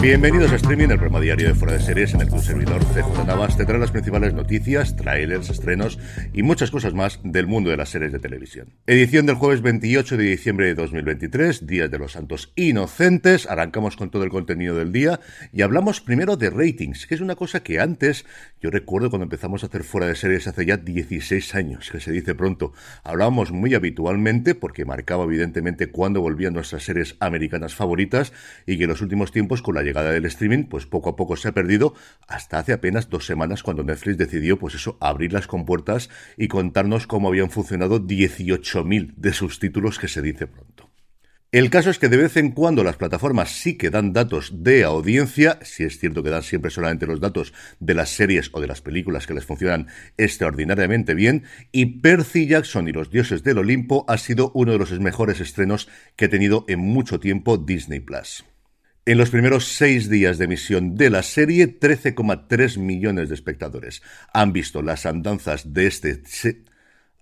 Bienvenidos a Streaming, el programa diario de Fuera de Series en el que un servidor CJ Navas te trae las principales noticias, trailers, estrenos y muchas cosas más del mundo de las series de televisión. Edición del jueves 28 de diciembre de 2023, Días de los Santos Inocentes. Arrancamos con todo el contenido del día y hablamos primero de ratings, que es una cosa que antes, yo recuerdo cuando empezamos a hacer Fuera de Series hace ya 16 años, que se dice pronto, hablábamos muy habitualmente porque marcaba evidentemente cuándo volvían nuestras series americanas favoritas y que en los últimos tiempos con la llegada del streaming, pues poco a poco se ha perdido hasta hace apenas dos semanas cuando Netflix decidió, pues eso, abrir las compuertas y contarnos cómo habían funcionado 18.000 de sus títulos que se dice pronto. El caso es que de vez en cuando las plataformas sí que dan datos de audiencia, si es cierto que dan siempre solamente los datos de las series o de las películas que les funcionan extraordinariamente bien, y Percy Jackson y los dioses del Olimpo ha sido uno de los mejores estrenos que ha tenido en mucho tiempo Disney Plus. En los primeros seis días de emisión de la serie, 13,3 millones de espectadores han visto las andanzas de este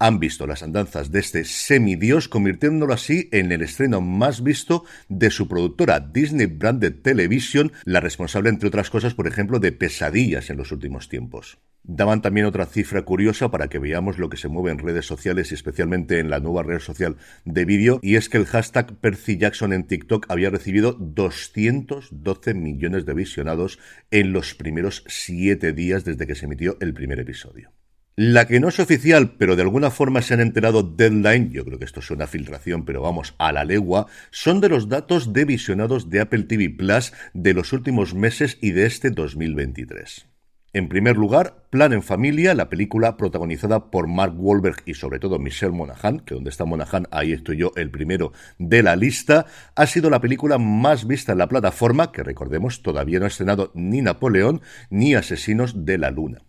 han visto las andanzas de este semidios, convirtiéndolo así en el estreno más visto de su productora Disney Branded Television, la responsable, entre otras cosas, por ejemplo, de pesadillas en los últimos tiempos. Daban también otra cifra curiosa para que veamos lo que se mueve en redes sociales y especialmente en la nueva red social de vídeo, y es que el hashtag Percy Jackson en TikTok había recibido 212 millones de visionados en los primeros siete días desde que se emitió el primer episodio. La que no es oficial, pero de alguna forma se han enterado Deadline, yo creo que esto es una filtración, pero vamos, a la legua, son de los datos de visionados de Apple TV Plus de los últimos meses y de este 2023. En primer lugar, Plan en Familia, la película protagonizada por Mark Wahlberg y sobre todo Michelle Monaghan, que donde está Monaghan, ahí estoy yo, el primero de la lista, ha sido la película más vista en la plataforma, que recordemos todavía no ha estrenado ni Napoleón ni Asesinos de la Luna.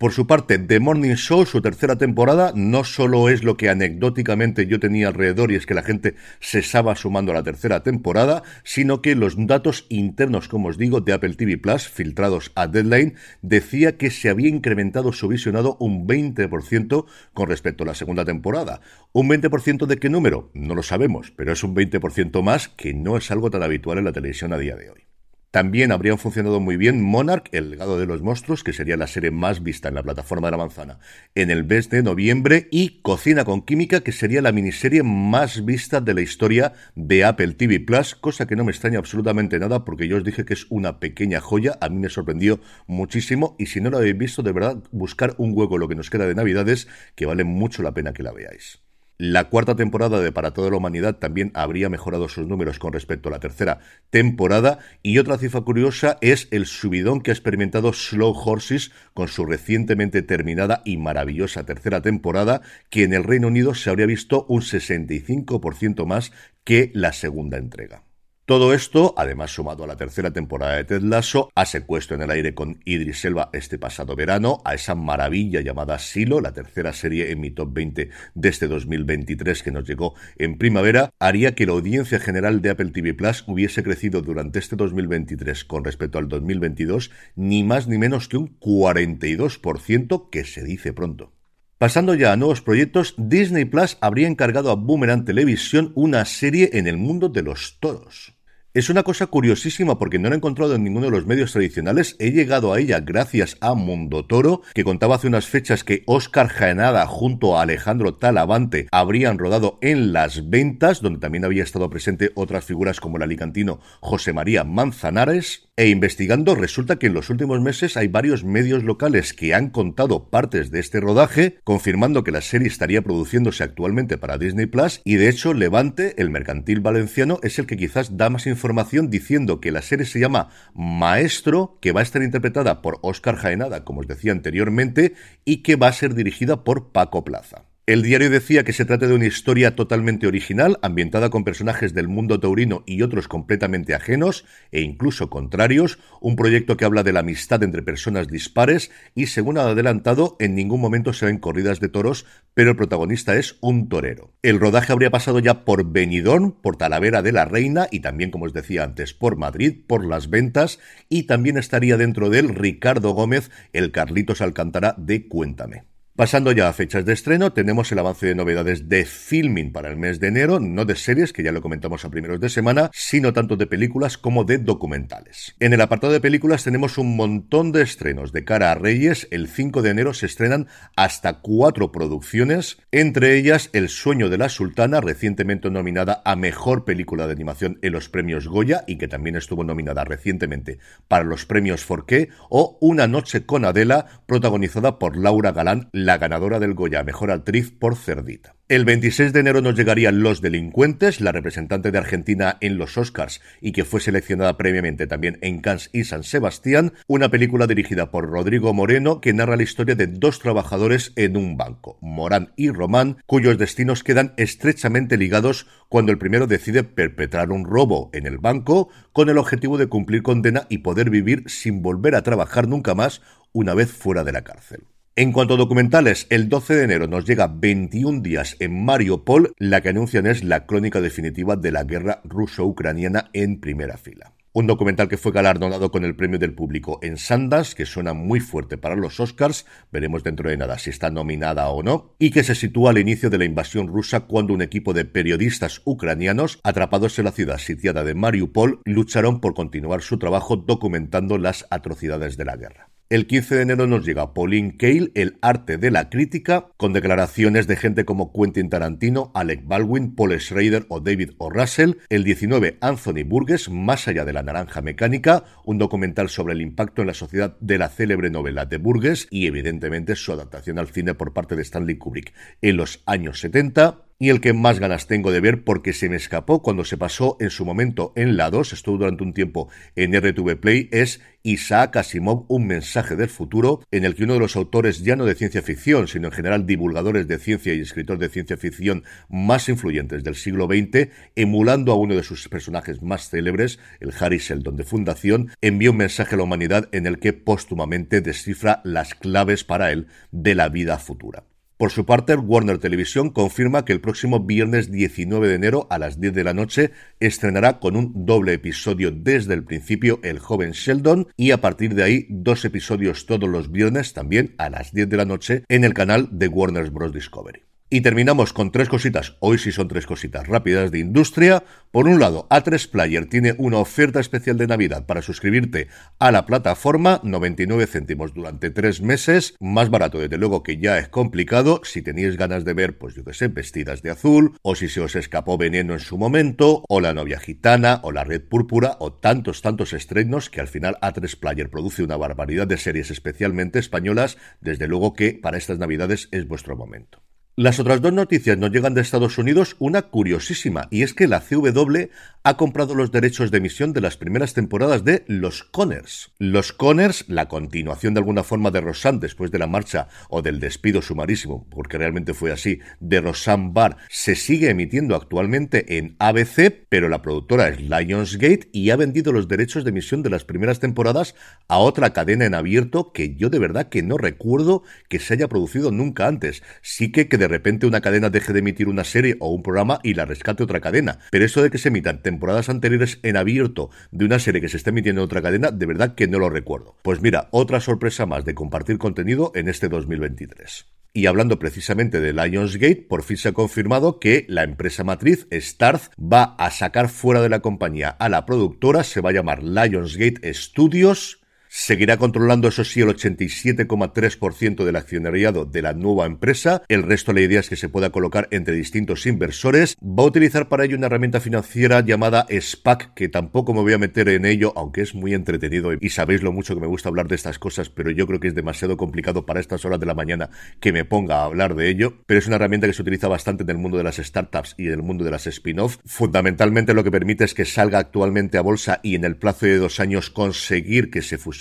Por su parte, The Morning Show, su tercera temporada, no solo es lo que anecdóticamente yo tenía alrededor y es que la gente se estaba sumando a la tercera temporada, sino que los datos internos, como os digo, de Apple TV Plus, filtrados a Deadline, decía que se había incrementado su visionado un 20% con respecto a la segunda temporada. ¿Un 20% de qué número? No lo sabemos, pero es un 20% más que no es algo tan habitual en la televisión a día de hoy. También habrían funcionado muy bien Monarch, el legado de los monstruos, que sería la serie más vista en la plataforma de la manzana en el mes de noviembre, y Cocina con Química, que sería la miniserie más vista de la historia de Apple TV Plus, cosa que no me extraña absolutamente nada porque yo os dije que es una pequeña joya, a mí me sorprendió muchísimo, y si no lo habéis visto, de verdad, buscar un hueco lo que nos queda de Navidades, que vale mucho la pena que la veáis. La cuarta temporada de Para toda la humanidad también habría mejorado sus números con respecto a la tercera temporada. Y otra cifra curiosa es el subidón que ha experimentado Slow Horses con su recientemente terminada y maravillosa tercera temporada, que en el Reino Unido se habría visto un 65% más que la segunda entrega. Todo esto, además sumado a la tercera temporada de Ted Lasso, a Secuestro en el aire con Idris Elba este pasado verano, a esa maravilla llamada Silo, la tercera serie en mi top 20 de este 2023 que nos llegó en primavera, haría que la audiencia general de Apple TV Plus hubiese crecido durante este 2023 con respecto al 2022 ni más ni menos que un 42% que se dice pronto. Pasando ya a nuevos proyectos, Disney Plus habría encargado a Boomerang Televisión una serie en el mundo de los toros. Es una cosa curiosísima porque no la he encontrado en ninguno de los medios tradicionales. He llegado a ella gracias a Mundo Toro, que contaba hace unas fechas que Oscar Jaenada junto a Alejandro Talavante habrían rodado en las ventas, donde también había estado presente otras figuras como el alicantino José María Manzanares. E investigando, resulta que en los últimos meses hay varios medios locales que han contado partes de este rodaje, confirmando que la serie estaría produciéndose actualmente para Disney Plus, y de hecho, Levante, el mercantil valenciano, es el que quizás da más información diciendo que la serie se llama Maestro, que va a estar interpretada por Oscar Jaenada, como os decía anteriormente, y que va a ser dirigida por Paco Plaza. El diario decía que se trata de una historia totalmente original, ambientada con personajes del mundo taurino y otros completamente ajenos e incluso contrarios, un proyecto que habla de la amistad entre personas dispares y, según ha adelantado, en ningún momento se ven corridas de toros, pero el protagonista es un torero. El rodaje habría pasado ya por Benidorm, por Talavera de la Reina y también, como os decía antes, por Madrid, por Las Ventas y también estaría dentro de él Ricardo Gómez, el Carlitos Alcántara de Cuéntame. Pasando ya a fechas de estreno, tenemos el avance de novedades de filming para el mes de enero, no de series, que ya lo comentamos a primeros de semana, sino tanto de películas como de documentales. En el apartado de películas tenemos un montón de estrenos. De cara a Reyes, el 5 de enero se estrenan hasta cuatro producciones, entre ellas El sueño de la sultana, recientemente nominada a Mejor Película de Animación en los premios Goya y que también estuvo nominada recientemente para los premios Forqué, o Una noche con Adela, protagonizada por Laura Galán, ganadora del Goya Mejor Actriz por Cerdita. El 26 de enero nos llegarían Los Delincuentes, la representante de Argentina en los Oscars y que fue seleccionada previamente también en Cannes y San Sebastián, una película dirigida por Rodrigo Moreno que narra la historia de dos trabajadores en un banco, Morán y Román, cuyos destinos quedan estrechamente ligados cuando el primero decide perpetrar un robo en el banco con el objetivo de cumplir condena y poder vivir sin volver a trabajar nunca más una vez fuera de la cárcel. En cuanto a documentales, el 12 de enero nos llega 21 días en Mariupol, la que anuncian es la crónica definitiva de la guerra ruso-ucraniana en primera fila. Un documental que fue galardonado con el premio del público en Sundance, que suena muy fuerte para los Oscars, veremos dentro de nada si está nominada o no, y que se sitúa al inicio de la invasión rusa cuando un equipo de periodistas ucranianos atrapados en la ciudad sitiada de Mariupol lucharon por continuar su trabajo documentando las atrocidades de la guerra. El 15 de enero nos llega Pauline Kael, El arte de la crítica, con declaraciones de gente como Quentin Tarantino, Alec Baldwin, Paul Schrader o David O. Russell. El 19, Anthony Burgess, Más allá de la naranja mecánica, un documental sobre el impacto en la sociedad de la célebre novela de Burgess y evidentemente su adaptación al cine por parte de Stanley Kubrick en los años 70 y el que más ganas tengo de ver porque se me escapó cuando se pasó en su momento en la 2, estuvo durante un tiempo en RTV Play, es Isaac Asimov, un mensaje del futuro, en el que uno de los autores ya no de ciencia ficción, sino en general divulgadores de ciencia y escritores de ciencia ficción más influyentes del siglo XX, emulando a uno de sus personajes más célebres, el Harry Seldon de Fundación, envía un mensaje a la humanidad en el que póstumamente descifra las claves para él de la vida futura. Por su parte, Warner Televisión confirma que el próximo viernes 19 de enero a las 10 de la noche estrenará con un doble episodio desde el principio El joven Sheldon y a partir de ahí dos episodios todos los viernes también a las 10 de la noche en el canal de Warner Bros. Discovery. Y terminamos con tres cositas. Hoy sí son tres cositas rápidas de industria. Por un lado, A3 Player tiene una oferta especial de Navidad para suscribirte a la plataforma, 99 céntimos durante tres meses. Más barato, desde luego que ya es complicado. Si tenéis ganas de ver, pues yo que sé, vestidas de azul, o si se os escapó veneno en su momento, o la novia gitana, o la red púrpura, o tantos, tantos estrenos que al final A3 Player produce una barbaridad de series especialmente españolas. Desde luego que para estas Navidades es vuestro momento. Las otras dos noticias nos llegan de Estados Unidos, una curiosísima, y es que la CW ha comprado los derechos de emisión de las primeras temporadas de Los Conners. Los Conners, la continuación de alguna forma de Rosanne después de la marcha o del despido sumarísimo, porque realmente fue así, de Rosanne Barr, se sigue emitiendo actualmente en ABC, pero la productora es Lionsgate y ha vendido los derechos de emisión de las primeras temporadas a otra cadena en abierto que yo de verdad que no recuerdo que se haya producido nunca antes. Sí que, de repente una cadena deje de emitir una serie o un programa y la rescate otra cadena. Pero eso de que se emitan temporadas anteriores en abierto de una serie que se está emitiendo en otra cadena, de verdad que no lo recuerdo. Pues mira, otra sorpresa más de compartir contenido en este 2023. Y hablando precisamente de Lionsgate, por fin se ha confirmado que la empresa matriz, Starz, va a sacar fuera de la compañía a la productora, se va a llamar Lionsgate Studios seguirá controlando, eso sí, el 87,3% del accionariado de la nueva empresa. El resto, la idea es que se pueda colocar entre distintos inversores. Va a utilizar para ello una herramienta financiera llamada SPAC, que tampoco me voy a meter en ello, aunque es muy entretenido y sabéis lo mucho que me gusta hablar de estas cosas, pero yo creo que es demasiado complicado para estas horas de la mañana que me ponga a hablar de ello. Pero es una herramienta que se utiliza bastante en el mundo de las startups y en el mundo de las spin-off. Fundamentalmente lo que permite es que salga actualmente a bolsa y en el plazo de dos años conseguir que se fusione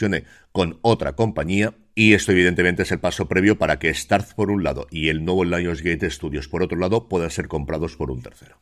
con otra compañía. Y esto evidentemente es el paso previo para que Starz por un lado y el nuevo Lionsgate Studios por otro lado puedan ser comprados por un tercero.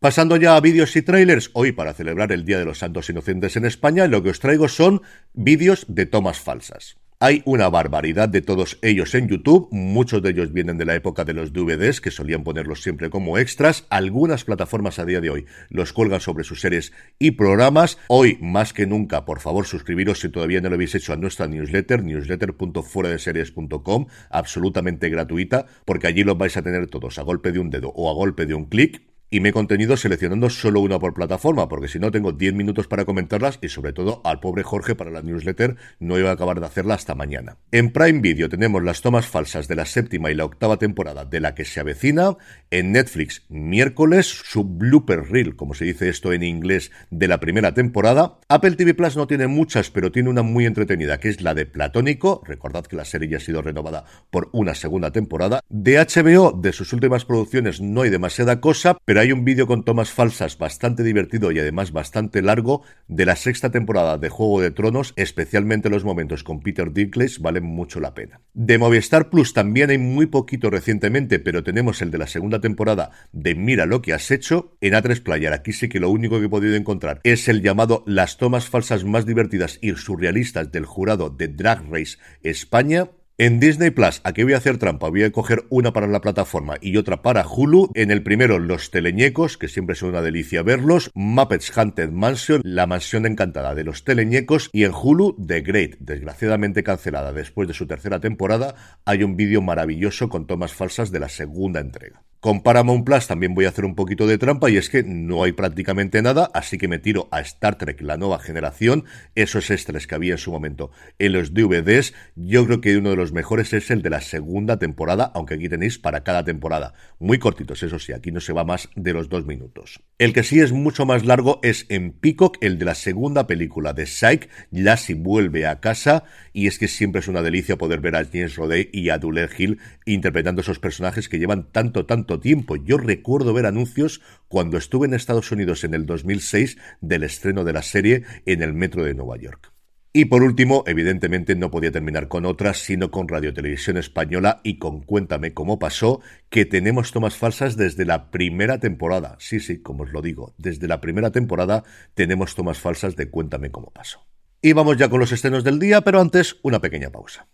Pasando ya a vídeos y trailers, hoy para celebrar el Día de los Santos Inocentes en España, lo que os traigo son vídeos de tomas falsas. Hay una barbaridad de todos ellos en YouTube, muchos de ellos vienen de la época de los DVDs, que solían ponerlos siempre como extras, algunas plataformas a día de hoy los cuelgan sobre sus series y programas. Hoy, más que nunca, por favor suscribiros si todavía no lo habéis hecho a nuestra newsletter, newsletter.fueradeseries.com, absolutamente gratuita, porque allí los vais a tener todos a golpe de un dedo o a golpe de un clic y me he contenido seleccionando solo una por plataforma, porque si no tengo 10 minutos para comentarlas y sobre todo al pobre Jorge para la newsletter no iba a acabar de hacerla hasta mañana. En Prime Video tenemos las tomas falsas de la séptima y la octava temporada de la que se avecina, en Netflix miércoles su blooper reel, como se dice esto en inglés, de la primera temporada. Apple TV Plus no tiene muchas, pero tiene una muy entretenida, que es la de Platónico, recordad que la serie ya ha sido renovada por una segunda temporada. De HBO, de sus últimas producciones no hay demasiada cosa, pero hay un vídeo con tomas falsas bastante divertido y además bastante largo de la sexta temporada de Juego de Tronos, especialmente los momentos con Peter Dinklage valen mucho la pena. De Movistar Plus también hay muy poquito recientemente, pero tenemos el de la segunda temporada de Mira lo que has hecho en A3 Player. Aquí sí que lo único que he podido encontrar es el llamado Las tomas falsas más divertidas y surrealistas del jurado de Drag Race España en Disney Plus, aquí voy a hacer trampa, voy a coger una para la plataforma y otra para Hulu. En el primero, Los Teleñecos, que siempre es una delicia verlos. Muppets Haunted Mansion, la mansión encantada de los Teleñecos. Y en Hulu, The Great, desgraciadamente cancelada después de su tercera temporada, hay un vídeo maravilloso con tomas falsas de la segunda entrega. Con Paramount Plus también voy a hacer un poquito de trampa y es que no hay prácticamente nada, así que me tiro a Star Trek, la nueva generación, esos extras que había en su momento en los DVDs. Yo creo que uno de los mejores es el de la segunda temporada, aunque aquí tenéis para cada temporada. Muy cortitos, eso sí, aquí no se va más de los dos minutos. El que sí es mucho más largo es en Peacock, el de la segunda película de Psych, Lassie vuelve a casa, y es que siempre es una delicia poder ver a James Rodey y a Dule Hill interpretando esos personajes que llevan tanto, tanto tiempo. Yo recuerdo ver anuncios cuando estuve en Estados Unidos en el 2006 del estreno de la serie en el metro de Nueva York. Y por último, evidentemente no podía terminar con otras, sino con Radio Televisión Española y con Cuéntame cómo pasó, que tenemos tomas falsas desde la primera temporada. Sí, sí, como os lo digo, desde la primera temporada tenemos tomas falsas de Cuéntame cómo pasó. Y vamos ya con los estrenos del día, pero antes una pequeña pausa.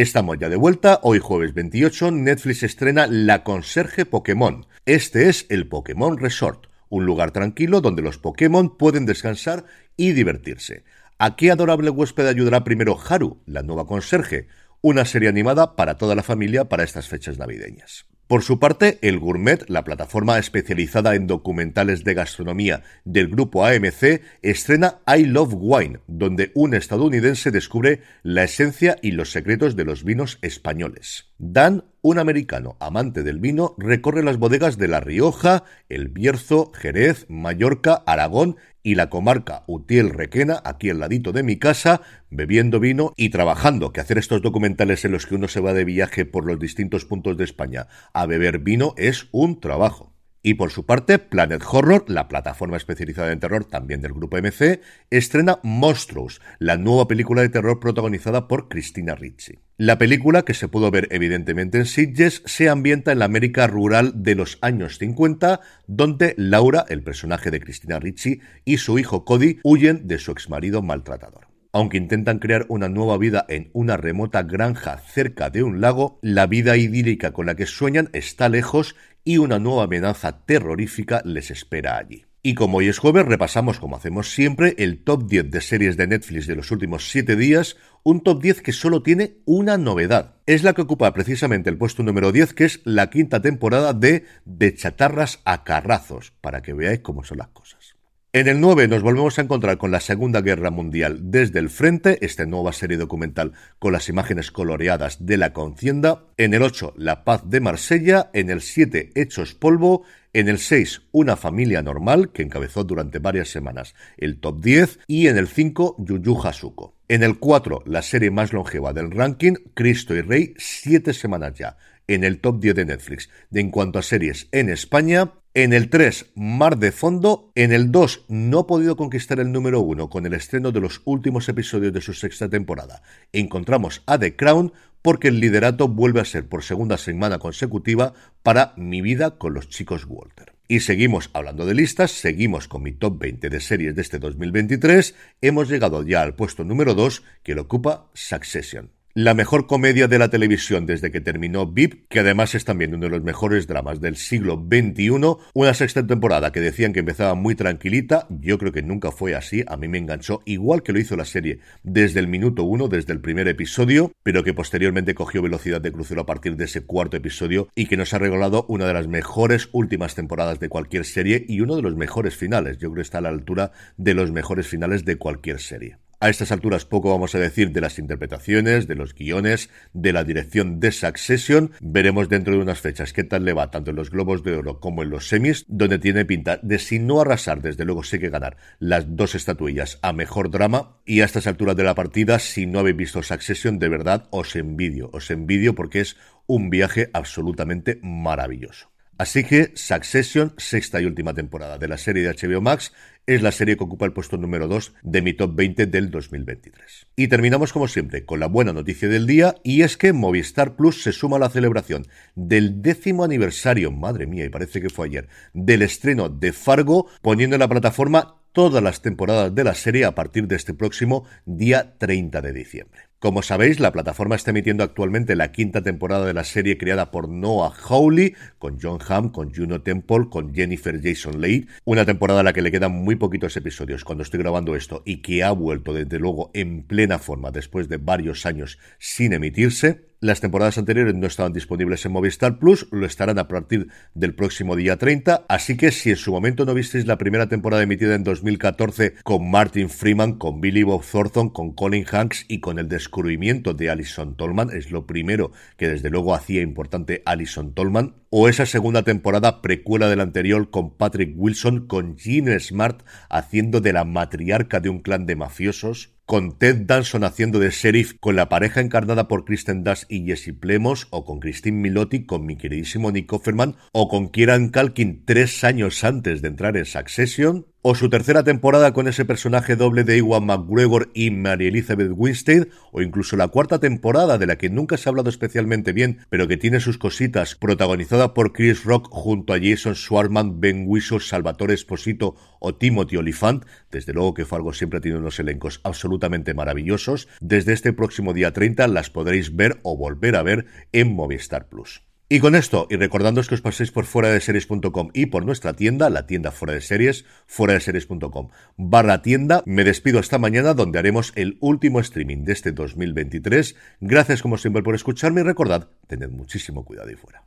Estamos ya de vuelta, hoy jueves 28 Netflix estrena La Conserje Pokémon. Este es el Pokémon Resort, un lugar tranquilo donde los Pokémon pueden descansar y divertirse. ¿A qué adorable huésped ayudará primero Haru, la nueva conserje? Una serie animada para toda la familia para estas fechas navideñas. Por su parte, El Gourmet, la plataforma especializada en documentales de gastronomía del grupo AMC, estrena I Love Wine, donde un estadounidense descubre la esencia y los secretos de los vinos españoles. Dan, un americano amante del vino, recorre las bodegas de La Rioja, El Bierzo, Jerez, Mallorca, Aragón y la comarca Utiel-Requena, aquí al ladito de mi casa, bebiendo vino y trabajando, que hacer estos documentales en los que uno se va de viaje por los distintos puntos de España a beber vino es un trabajo. Y por su parte, Planet Horror, la plataforma especializada en terror también del grupo MC, estrena Monstruos, la nueva película de terror protagonizada por Christina Ricci. La película, que se pudo ver evidentemente en Sitges, se ambienta en la América rural de los años 50, donde Laura, el personaje de Christina Ricci, y su hijo Cody huyen de su exmarido maltratador. Aunque intentan crear una nueva vida en una remota granja cerca de un lago, la vida idílica con la que sueñan está lejos y una nueva amenaza terrorífica les espera allí. Y como hoy es jueves, repasamos, como hacemos siempre, el top 10 de series de Netflix de los últimos 7 días, un top 10 que solo tiene una novedad. Es la que ocupa precisamente el puesto número 10, que es la quinta temporada de De chatarras a carrazos, para que veáis cómo son las cosas. En el 9 nos volvemos a encontrar con la Segunda Guerra Mundial desde el frente, esta nueva serie documental con las imágenes coloreadas de la contienda. En el 8, La Paz de Marsella. En el 7, Hechos Polvo. En el 6, Una familia normal, que encabezó durante varias semanas el top 10. Y en el 5, Yuyu Hasuko. En el 4, la serie más longeva del ranking, Cristo y Rey, siete semanas ya en el top 10 de Netflix. De en cuanto a series en España, en el 3, Mar de Fondo. En el 2, no ha podido conquistar el número 1 con el estreno de los últimos episodios de su sexta temporada. Encontramos a The Crown porque el liderato vuelve a ser por segunda semana consecutiva para Mi vida con los chicos Walter. Y seguimos hablando de listas, seguimos con mi top 20 de series de este 2023. Hemos llegado ya al puesto número 2 que lo ocupa Succession. La mejor comedia de la televisión desde que terminó VIP, que además es también uno de los mejores dramas del siglo XXI, una sexta temporada que decían que empezaba muy tranquilita, yo creo que nunca fue así, a mí me enganchó igual que lo hizo la serie desde el minuto uno, desde el primer episodio, pero que posteriormente cogió velocidad de crucero a partir de ese cuarto episodio y que nos ha regalado una de las mejores últimas temporadas de cualquier serie y uno de los mejores finales, yo creo que está a la altura de los mejores finales de cualquier serie. A estas alturas poco vamos a decir de las interpretaciones, de los guiones, de la dirección de Succession. Veremos dentro de unas fechas qué tal le va tanto en los Globos de Oro como en los semis, donde tiene pinta de si no arrasar, desde luego sé que ganar las dos estatuillas a mejor drama. Y a estas alturas de la partida, si no habéis visto Succession, de verdad os envidio, os envidio porque es un viaje absolutamente maravilloso. Así que Succession, sexta y última temporada de la serie de HBO Max, es la serie que ocupa el puesto número 2 de mi top 20 del 2023. Y terminamos como siempre con la buena noticia del día y es que Movistar Plus se suma a la celebración del décimo aniversario, madre mía, y parece que fue ayer, del estreno de Fargo, poniendo en la plataforma todas las temporadas de la serie a partir de este próximo día 30 de diciembre. Como sabéis, la plataforma está emitiendo actualmente la quinta temporada de la serie creada por Noah Hawley, con John Hamm, con Juno Temple, con Jennifer Jason Leigh, una temporada a la que le quedan muy poquitos episodios cuando estoy grabando esto y que ha vuelto desde luego en plena forma después de varios años sin emitirse. Las temporadas anteriores no estaban disponibles en Movistar Plus, lo estarán a partir del próximo día 30, así que si en su momento no visteis la primera temporada emitida en 2014 con Martin Freeman, con Billy Bob Thornton, con Colin Hanks y con el descubrimiento de Alison Tolman, es lo primero que desde luego hacía importante Alison Tolman, o esa segunda temporada precuela del anterior con Patrick Wilson, con Gene Smart haciendo de la matriarca de un clan de mafiosos, con Ted Danson haciendo de sheriff con la pareja encarnada por Kristen Dash y Jesse Plemos, o con Christine Milotti con mi queridísimo Nick Offerman, o con Kieran Culkin tres años antes de entrar en Succession, o su tercera temporada con ese personaje doble de Iwan McGregor y Mary Elizabeth Winstead, o incluso la cuarta temporada de la que nunca se ha hablado especialmente bien, pero que tiene sus cositas, protagonizada por Chris Rock junto a Jason Schwartzman, Ben Whishaw, Salvatore Esposito o Timothy Olyphant, desde luego que Fargo siempre tiene unos elencos absolutamente maravillosos, desde este próximo día 30 las podréis ver o volver a ver en Movistar Plus. Y con esto, y recordándoos que os paséis por fuera de series.com y por nuestra tienda, la tienda fuera de series, fuera de series.com barra tienda, me despido esta mañana donde haremos el último streaming de este 2023. Gracias como siempre por escucharme y recordad, tened muchísimo cuidado ahí fuera.